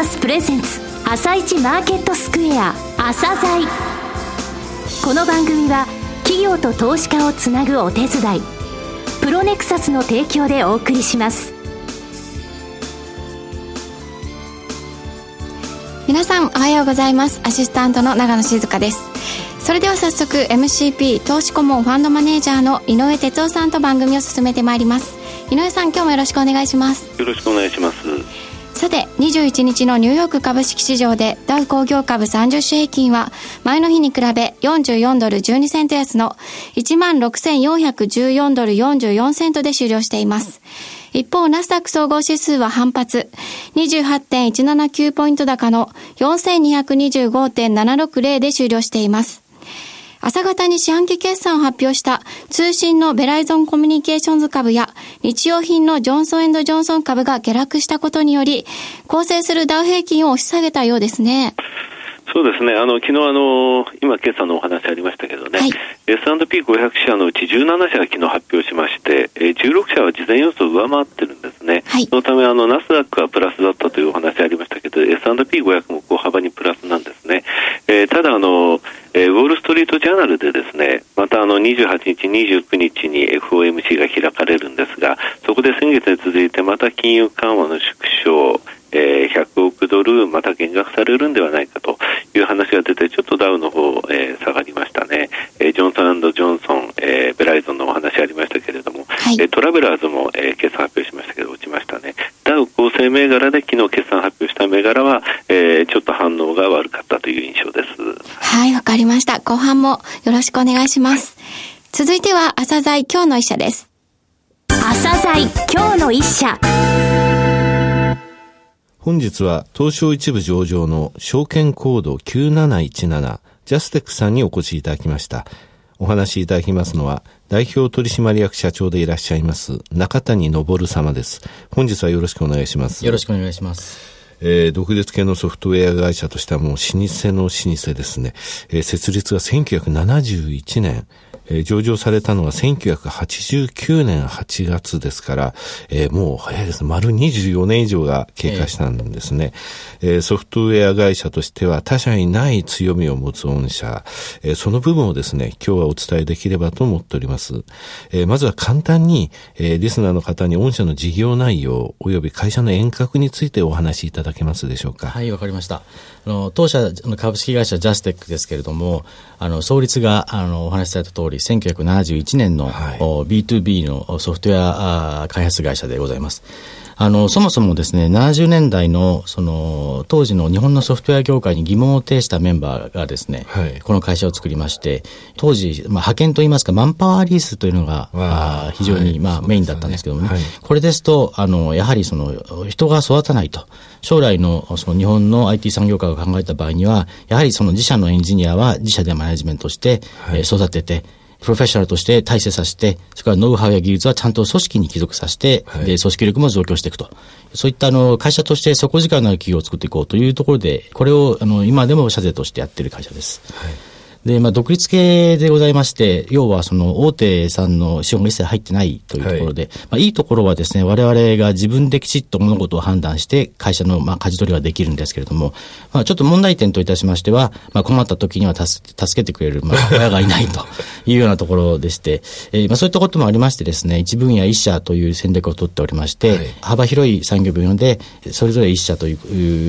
サスプレゼンツ朝一マーケットスクエア朝鮮。この番組は企業と投資家をつなぐお手伝いプロネクサスの提供でお送りします。皆さんおはようございます。アシスタントの長野静香です。それでは早速 MCP 投資顧問ファンドマネージャーの井上哲夫さんと番組を進めてまいります。井上さん今日もよろしくお願いします。よろしくお願いしますさて21日のニューヨーク株式市場でダウ工業株30種平均は前の日に比べ44ドル12セント安の16,414ドル44セントで終了しています一方、ナスダック総合指数は反発。28.179ポイント高の4225.760で終了しています。朝方に四半期決算を発表した通信のベライゾンコミュニケーションズ株や日用品のジョンソンジョンソン株が下落したことにより、構成するダウ平均を押し下げたようですね。そうですね、あの昨日あの今、今朝のお話ありましたけどね、はい、S&P500 社のうち17社が昨日発表しまして、16社は事前予想を上回ってるんですね、はい、そのためあの、ナスダックはプラスだったというお話ありましたけど、S&P500 も小幅にプラスなんですね、えー、ただあの、えー、ウォール・ストジャーナルでですねまたあの28日、29日に FOMC が開かれるんですが、そこで先月に続いてまた金融緩和の縮小、えー、100億ドルまた減額されるんではないかという話が出てちょっとダウの方、えー、下がりましたね、えー、ジョンソンジョンソン、えー、ベライゾンのお話ありましたけれども、はい、えー、トラベラーズも、えー、決算発表しましたけど落ちましたね。ダウ構成銘柄で昨日決算発表した銘柄は、えー、ちょっと反応が悪かったという印象です。はいわかりました。後半もよろしくお願いします、はい、続いては朝鮮今日の一社です。朝鮮今日の一社。本日は東証一部上場の証券コード9717ジャステックさんにお越しいただきました。お話しいただきますのは代表取締役社長でいらっしゃいます中谷昇様です。本日はよろしくお願いします。よろしくお願いします。えー、独立系のソフトウェア会社としてはもう老舗の老舗ですね。えー、設立が1971年。えー、上場されたのが1989年8月ですから、えー、もう早いですね。丸24年以上が経過したんですね。えー、ソフトウェア会社としては他社にない強みを持つ御社、えー、その部分をですね、今日はお伝えできればと思っております。えー、まずは簡単に、えー、リスナーの方に御社の事業内容及び会社の遠隔についてお話しいただけますでしょうか。はい、わかりました。あの当社の株式会社ジャステックですけれども、あの創立があのお話しされた通り、1971年の、はい、B2B のソフトウェア開発会社でございます。あの、そもそもですね、70年代の、その、当時の日本のソフトウェア業界に疑問を呈したメンバーがですね、はい、この会社を作りまして、当時、まあ、派遣といいますか、マンパワーリースというのが、あ非常に、はい、まあ、メインだったんですけどもね、はい、これですと、あの、やはりその、人が育たないと。将来のその日本の IT 産業界を考えた場合には、やはりその自社のエンジニアは自社でマネジメントして、はい、育てて、プロフェッショナルとして体制させて、それからノウハウや技術はちゃんと組織に帰属させて、はい、で組織力も増強していくと。そういったあの会社として底力のある企業を作っていこうというところで、これをあの今でも社税としてやっている会社です。はいで、まあ、独立系でございまして、要はその大手さんの資本が一切入ってないというところで、はい、まあ、いいところはですね、我々が自分できちっと物事を判断して、会社のまあ舵取りができるんですけれども、まあ、ちょっと問題点といたしましては、まあ、困った時には助けてくれる、まあ、親がいないというようなところでして、えー、まあ、そういったこともありましてですね、一分野一社という戦略を取っておりまして、はい、幅広い産業分野で、それぞれ一社とい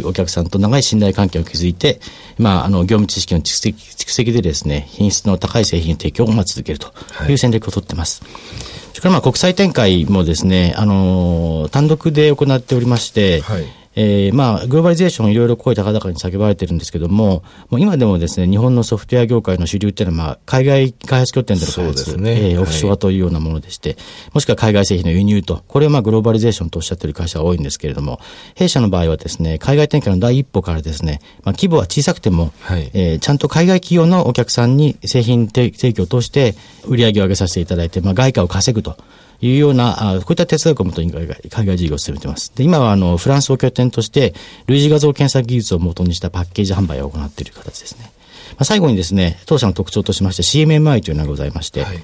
うお客さんと長い信頼関係を築いて、まあ、あの、業務知識の蓄積蓄積でですね、品質の高い製品提供を続けるという戦略を取ってます。はい、それからまあ国際展開もですね、あのー、単独で行っておりまして、はいえー、まあ、グローバリゼーションいろいろ声高々に叫ばれてるんですけども、もう今でもですね、日本のソフトウェア業界の主流っていうのは、まあ、海外開発拠点での開発、ね、えー、オフショアというようなものでして、はい、もしくは海外製品の輸入と、これはまあ、グローバリゼーションとおっしゃっている会社が多いんですけれども、弊社の場合はですね、海外展開の第一歩からですね、まあ、規模は小さくても、はい、えー、ちゃんと海外企業のお客さんに製品提供を通して、売り上げを上げさせていただいて、まあ、外貨を稼ぐと。いうような、あこういった哲学をもとに海外海外事業を進めています。で、今はあの、フランスを拠点として、類似画像検索技術をもとにしたパッケージ販売を行っている形ですね。まあ、最後にですね、当社の特徴としまして CMMI というのがございまして、はい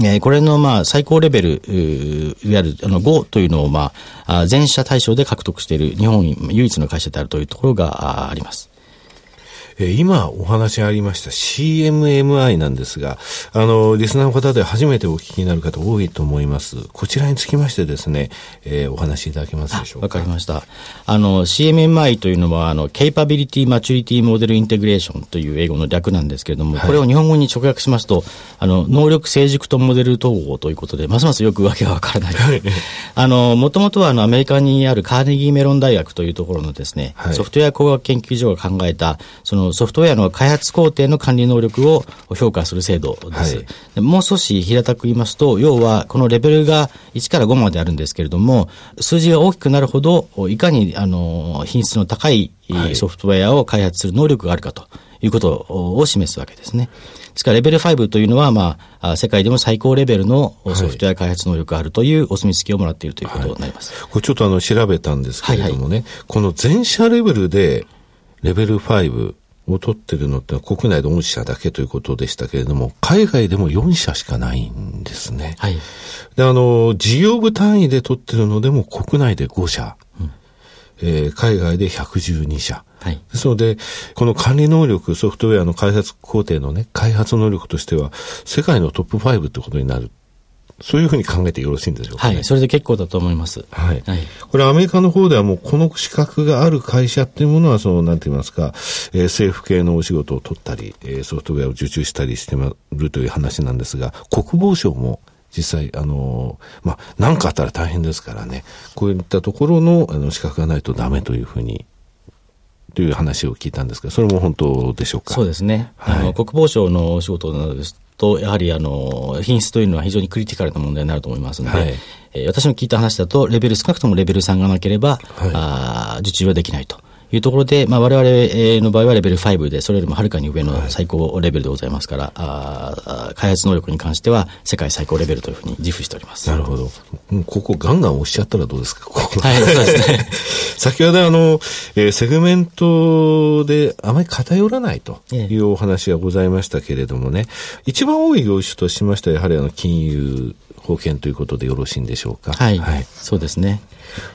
えこれの、まあ、最高レベル、いわゆる、あの、5というのを、まあ、全社対象で獲得している日本唯一の会社であるというところがあります。え今お話ありました CMMI なんですが、あの、リスナーの方で初めてお聞きになる方多いと思います。こちらにつきましてですね、えー、お話しいただけますでしょうか？わかりました。あの、CMMI というのは、あの、Capability Maturity Model Integration という英語の略なんですけれども、はい、これを日本語に直訳しますと、あの、能力成熟とモデル統合ということで、ますますよくわけがわからない。あの、もともとはあの、アメリカにあるカーネギーメロン大学というところのですね、はい、ソフトウェア工学研究所が考えた、そのソフトウェアの開発工程の管理能力を評価する制度です。はい、もう少し平たく言いますと、要はこのレベルが1から5まであるんですけれども、数字が大きくなるほど、いかにあの品質の高いソフトウェアを開発する能力があるかということを示すわけですね。ですからレベル5というのは、まあ、世界でも最高レベルのソフトウェア開発能力があるというお墨付きをもらっているということになります。はい、これちょっとあの調べたんですけれどもね、はいはい、この全社レベルでレベル5、を取ってるのって国内で御社だけということでしたけれども、海外でも4社しかないんですね。はい。で、あの、事業部単位で取ってるのでも国内で5社、うん、えー、海外で112社。はい。ですので、この管理能力、ソフトウェアの開発工程のね、開発能力としては、世界のトップ5ってことになるそういうふうに考えてよろしいんでしょうか、ね、はい、それで結構だと思います。はい。はい、これアメリカの方ではもうこの資格がある会社っていうものは、その、なんて言いますか、えー、政府系のお仕事を取ったり、えー、ソフトウェアを受注したりしてるという話なんですが、国防省も実際、あのー、まあ、何かあったら大変ですからね、こういったところのあの資格がないとダメというふうにという話を聞いたんですが、それも本当でしょうか？そうですね。はい、あの国防省のお仕事などですと、やはりあの品質というのは非常にクリティカルな問題になると思いますので、はい、えー、私の聞いた話だと、レベル少なくともレベル3がなければ、はい、あ受注はできないと。いうところで、まあ、我々の場合はレベル5で、それよりもはるかに上の最高レベルでございますから、はい、あ開発能力に関しては世界最高レベルというふうに自負しております。なるほど。ここガンガン押しちゃったらどうですか？はい、そうですね。先ほどあの、えー、セグメントであまり偏らないというお話がございましたけれどもね、一番多い業種としましては、やはりあの、金融、保険ということでよろしいんでしょうか？はい。はい、そうですね。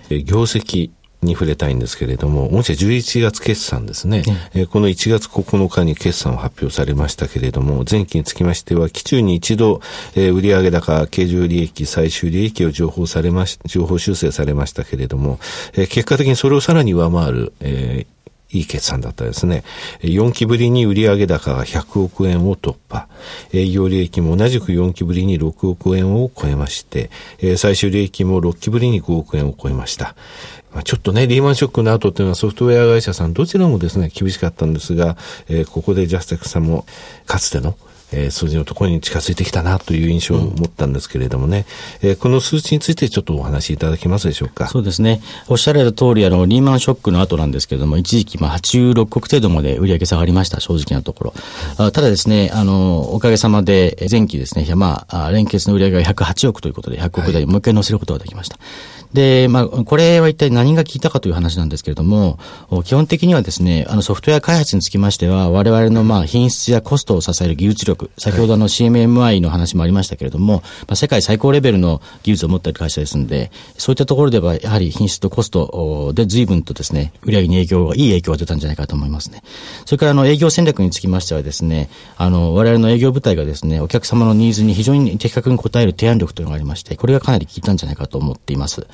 えー、業績、に触れたいんですけれども、御社11月決算ですね、うん、えこの1月9日に決算を発表されましたけれども、前期につきましては、期中に一度、えー、売上高、経常利益、最終利益を情報されまし、情報修正されましたけれども、えー、結果的にそれをさらに上回る、えーいい決算だったですね。4期ぶりに売上高が100億円を突破。営業利益も同じく4期ぶりに6億円を超えまして、最終利益も6期ぶりに5億円を超えました。ま、ちょっとね、リーマンショックの後っていうのはソフトウェア会社さんどちらもですね、厳しかったんですが、え、ここでジャステックさんもかつてのえー、数字のところに近づいてきたなという印象を持ったんですけれどもね、うん、えー、この数値についてちょっとお話しいただけますでしょうか？そうですね。おっしゃられた通り、あの、リーマンショックの後なんですけれども、一時期、まあ、86億程度まで売上下がりました、正直なところ。あただですね、あの、おかげさまで、前期ですね、まあ、連結の売上が108億ということで、100億台もう一回乗せることができました。はいで、まあ、これは一体何が効いたかという話なんですけれども、基本的にはですね、あのソフトウェア開発につきましては、我々のまあ品質やコストを支える技術力、先ほどの CMMI の話もありましたけれども、まあ、世界最高レベルの技術を持っている会社ですので、そういったところではやはり品質とコストで随分とですね、売上に影響が、いい影響が出たんじゃないかと思いますね。それからあの営業戦略につきましてはですね、あの、我々の営業部隊がですね、お客様のニーズに非常に的確に応える提案力というのがありまして、これがかなり効いたんじゃないかと思っています。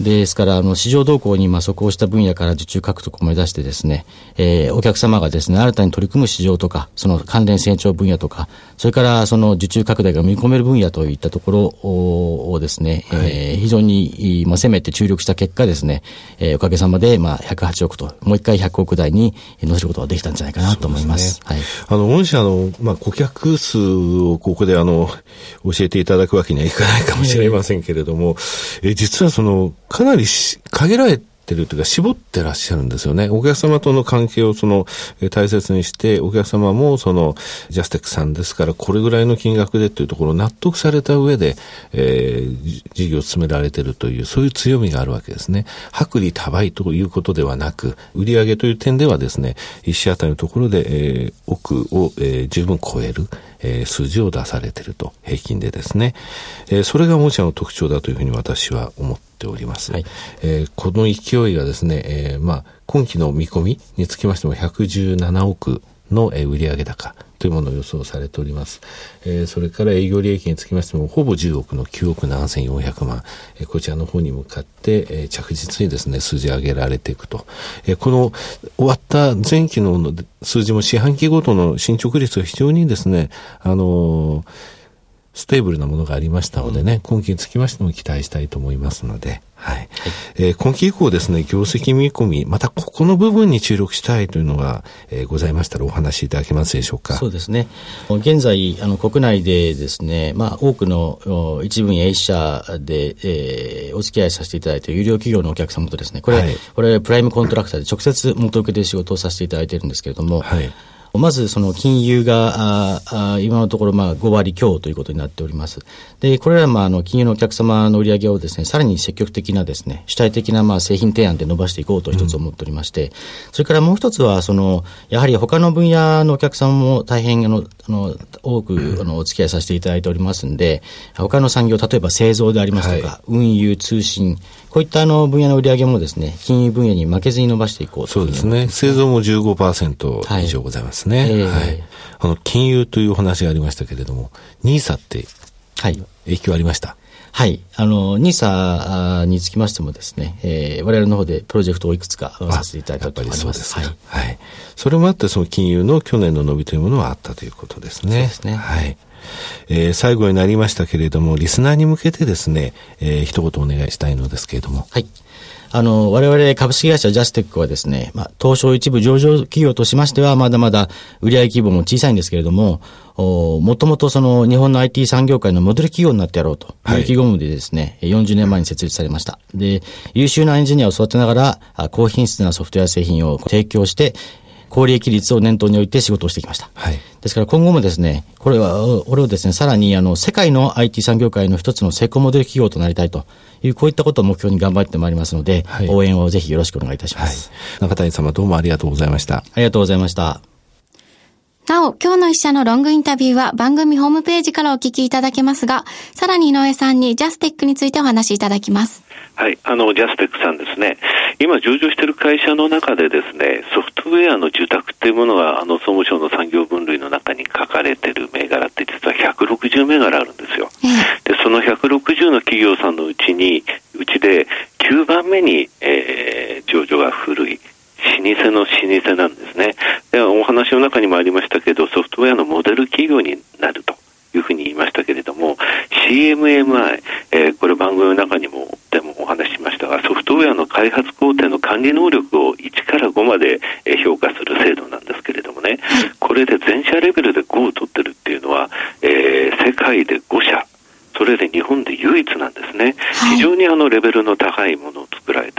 ですから、あの、市場動向に、まあ、即応した分野から受注獲得を目指してですね、えー、お客様がですね、新たに取り組む市場とか、その関連成長分野とか、それからその受注拡大が見込める分野といったところをですね、はい、えー、非常に、まあ、攻めて注力した結果ですね、えー、おかげさまで、まあ、108億と、もう一回100億台に乗せることができたんじゃないかなと思います。すね、はい。あの、御社の、まあ、顧客数をここで、あの、教えていただくわけにはいかないかもしれませんけれども、えー、実はその、かなり限られてるというか、絞ってらっしゃるんですよね。お客様との関係をその、大切にして、お客様もその、ジャステックさんですから、これぐらいの金額でというところを納得された上で、えー、事業を進められてるという、そういう強みがあるわけですね。薄利多売ということではなく、売上という点ではですね、一社あたりのところで、えー、奥を、えー、十分超える、えー、数字を出されていると、平均でですね。えー、それが御社の特徴だというふうに私は思っております。はい、えー、この勢いがですね、えー、まあ、今期の見込みにつきましても117億の売上高というものを予想されております。えー、それから営業利益につきましても、ほぼ10億の9億7400万、えー、こちらの方に向かって、えー、着実にですね、数字上げられていくと。えー、この終わった前期の数字も四半期ごとの進捗率が非常にですね、あのーステーブルなものがありましたのでね、うん、今期につきましても期待したいと思いますので、はい。はい、えー、今期以降ですね、業績見込み、またここの部分に注力したいというのが、えー、ございましたらお話しいただけますでしょうか。そうですね。現在、あの、国内でですね、まあ、多くの一部に A 社で、えー、お付き合いさせていただいている有料企業のお客様とですね、これ、はい、これ、プライムコントラクターで直接元請けで仕事をさせていただいているんですけれども、はいまずその金融がああ今のところまあ5割強ということになっております。で、これらまああの金融のお客様の売り上げをですね、さらに積極的なですね、主体的なまあ製品提案で伸ばしていこうと一つ思っておりまして、うん、それからもう一つはその、やはり他の分野のお客様も大変あの、あの多くあのお付き合いさせていただいておりますんで、他の産業、例えば製造でありますとか、はい、運輸、通信、こういったあの分野の売り上げもですね、金融分野に負けずに伸ばしていこうとそうですね。製造も15%以上ございますね。はい。えー、はい、あの、金融というお話がありましたけれども、ニーサってはい。影響ありました？はい。あの、ニーサにつきましてもですね、えー、我々の方でプロジェクトをいくつかさせていただいたと思いますはい。はい。それもあって、その金融の去年の伸びというものはあったということですね。そうですね。はい。えー、最後になりましたけれども、リスナーに向けてですね、えー、一言お願いしたいのですけれども。はい。あの、我々株式会社ジャステックはですね、まあ、東証一部上場企業としましては、まだまだ売上規模も小さいんですけれども、もともとその日本の IT 産業界のモデル企業になってやろうという意気込みでですね、はい、40年前に設立されました。で、優秀なエンジニアを育てながら、高品質なソフトウェア製品を提供して、高利益率を念頭に置いて仕事をしてきました。はい、ですから今後もですね、これは、これをですね、さらにあの、世界の IT 産業界の一つの成功モデル企業となりたいという、こういったことを目標に頑張ってまいりますので、はい、応援をぜひよろしくお願いいたします。はい、中谷様どうもありがとうございました。ありがとうございました。なお、今日の一社のロングインタビューは番組ホームページからお聞きいただけますが、さらに井上さんにジャステックについてお話しいただきます。はい、あの、ジャステックさんですね。今上場している会社の中でですね、ソフトウェアの受託っていうものが、あの、総務省の産業分類の中に書かれている銘柄って実は160銘柄あるんですよ。で、その160の企業さんのうちに、うちで9番目に、えー、上場が古い。老舗の老舗なんですね。でお話の中にもありましたけど、ソフトウェアのモデル企業になるというふうに言いましたけれども、CMMI、えー、これ番組の中にもでもお話ししましたが、ソフトウェアの開発工程の管理能力を1から5まで評価する制度なんですけれどもね、これで全社レベルで5を取ってるっていうのは、えー、世界で5社、それで日本で唯一なんですね。非常にあのレベルの高いものを作られ。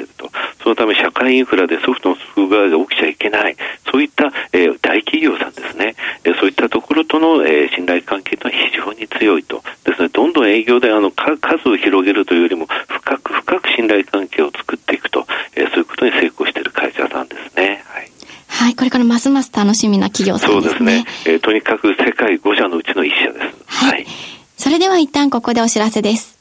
そのため社会インフラでソフトの不具合が起きちゃいけない。そういった、えー、大企業さんですね。えー、そういったところとの、えー、信頼関係というのは非常に強いと。ですね、どんどん営業であの数を広げるというよりも深く深く信頼関係を作っていくと、えー、そういうことに成功している会社さんですね。はい。はい、これからますます楽しみな企業さんですね。そうですね。えー、とにかく世界5社のうちの1社です。はい、はいそれでは一旦ここでお知らせです。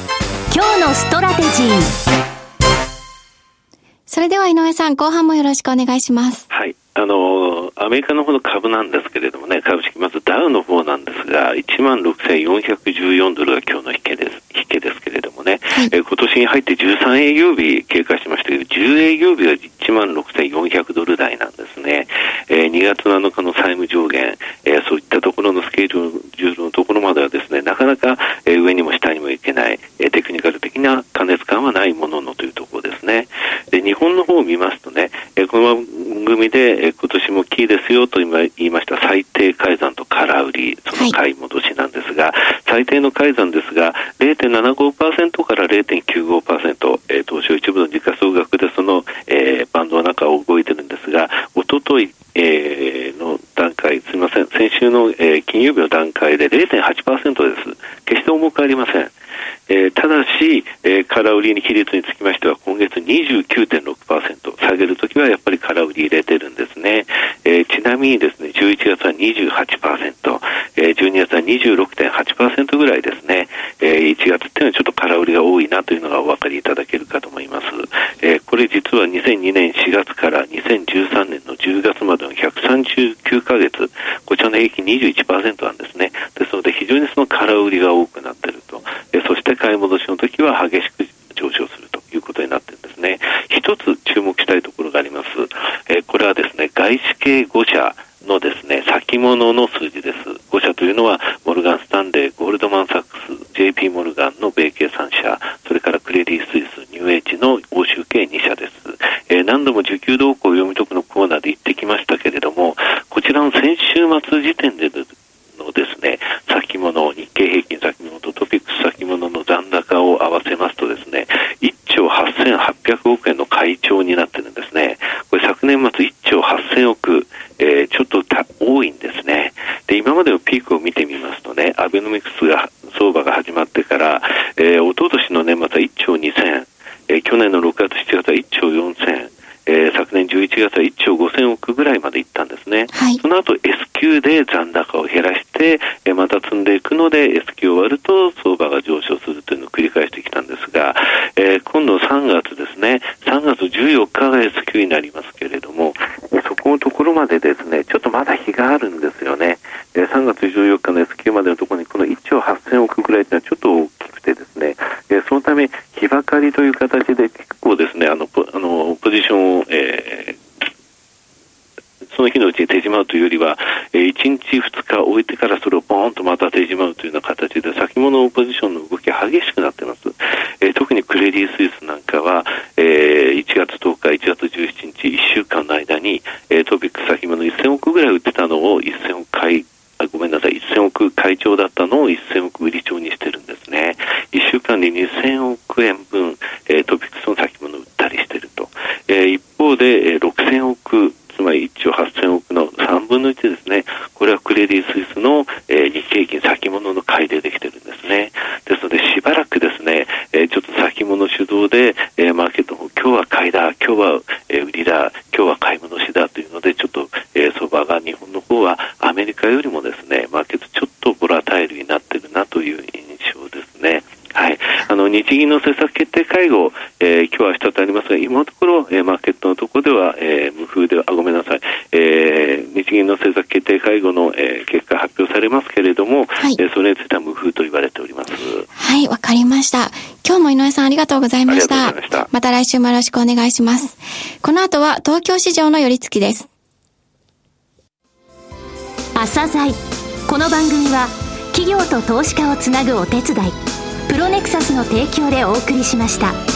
今日のストラテジー。それでは井上さん後半もよろしくお願いします。はい。あのアメリカの方の株なんですけれどもね株式まずダウの方なんですが1万6414ドルが今日の引けです。引けですけれどもはい、え今年に入って13営業日経過しましたけど、10営業日は1万6400ドル台なんですね。えー、2月7日の債務上限、えー、そういったところのスケールのところまではですね、なかなか、えー、上にも下にもいけない、えー、テクニカル的な過熱感はないもののというところですね。で、日本の方を見ますとね、えー、この番組で、えー、今年もキーですよと今言いました最低改ざんと空売り、その買い戻しなんですが、はい、最低の改ざんですが、0.75%から0.95%、えー、東証一部の時価総額でその、えー、バンドの中を動いてるんですが、おととい、えー、の段階、すみません、先週の、えー、金曜日の段階で0.8%です。決して重くありません。えー、ただし、えー、空売りに比率につきましては今月29.6%下げるときはやっぱり空売り入れてるんですね、えー、ちなみにですね11月は28%、えー、12月は26.8%ぐらいですね、えー、1月っていうのはちょっと空売りが多いなというのがお分かりいただけるかと思います、えー、これ実は2002年4月から2013年の10月までの139ヶ月。こちらの平均21%なんですね。ですので非常にその空売りが多くなって、そして買い戻しの時は激しく上昇するということになっているんですね。一つ注目したいところがあります。え、これはですね、外資系5社のですね、先物の数字です。5社というのは、モルガン・スタンレー、ゴールドマン・サックス、JP モルガンの米系3社、それからクレディ・スイス、ニューエッジの欧州系2社です。え、何度も需給動向を読み解くのコーナーで言ってきましたけれども、こちらの先週末時点でのですね、先物、日経平均先物とトピックス先物の残高を合わせますとですね、1兆8800億円の会長になってるんですね。これ昨年末1兆8000億、えー、ちょっと多いんですね。で、今までのピークを見てみますとね、アベノミクスが、相場が始まってから、えー、おととしの年末は1兆2000、えー、去年の6月7月は1兆4000、えー、昨年11月は1兆5000億ぐらいまでいったんですね。はい、その後 S q で残高を減らして、えー、また積んでいくので S q を割ると相場が上昇するというのを繰り返してきたんですが、えー、今度3月ですね、3月14日が S q になりますけれども、そこのところまでですね、ちょっとまだ日があるんですよね。えー、3月14日の S q までのところにこの1兆8000億ぐらいというのはちょっと大きくてですね、えー、そのため日ばかりという形で結構ですね、あの、あのポジションを、えーその日のうちに手締まうというよりは、えー、1日、2日置いてからそれをボーンとまた手締まうというような形で、先物ポジションの動きが激しくなっています。えー、特にクレディ・スイスなんかは、えー、1月10日、1月17日、1週間の間に、えー、トピック先物1000億ぐらい売ってたのを1000億買いあごめんなさい、1000億会長だったのを1000億売り長にしてるんですね。1週間で2000億円分、えー、トピックスの先物売ったりしてると。えー、一方で、えー、6000億つまり1兆8000億の3分の1ですね。これはクレディ・スイスの、えー、日経平均先物の買いでできてるんですね。ですので、しばらくですね、えー、ちょっと先物主導で、えー、マーケットも今日は買いだ、今日は、えー、売りだ、今日は買い戻しだというので、ちょっと、えー、相場が日本の方はアメリカよりもですね、マーケットちょっとボラタイルになってるなという印象ですね。はい、あの日銀の政策決定会合、えー、今日は明日とありますが、今のところ、えー、マーケットのところでは、えー、無風では、あ、ごめんなさい、えー、日銀の政策決定会合の、えー、結果発表されますけれども、はい、えー、それについては無風と言われております。はい、わかりました。今日も井上さんありがとうございました。ましたまた来週もよろしくお願いします。この後は東京市場の寄り付きです。朝鮮この番組は企業と投資家をつなぐお手伝いプロネクサスの提供でお送りしました。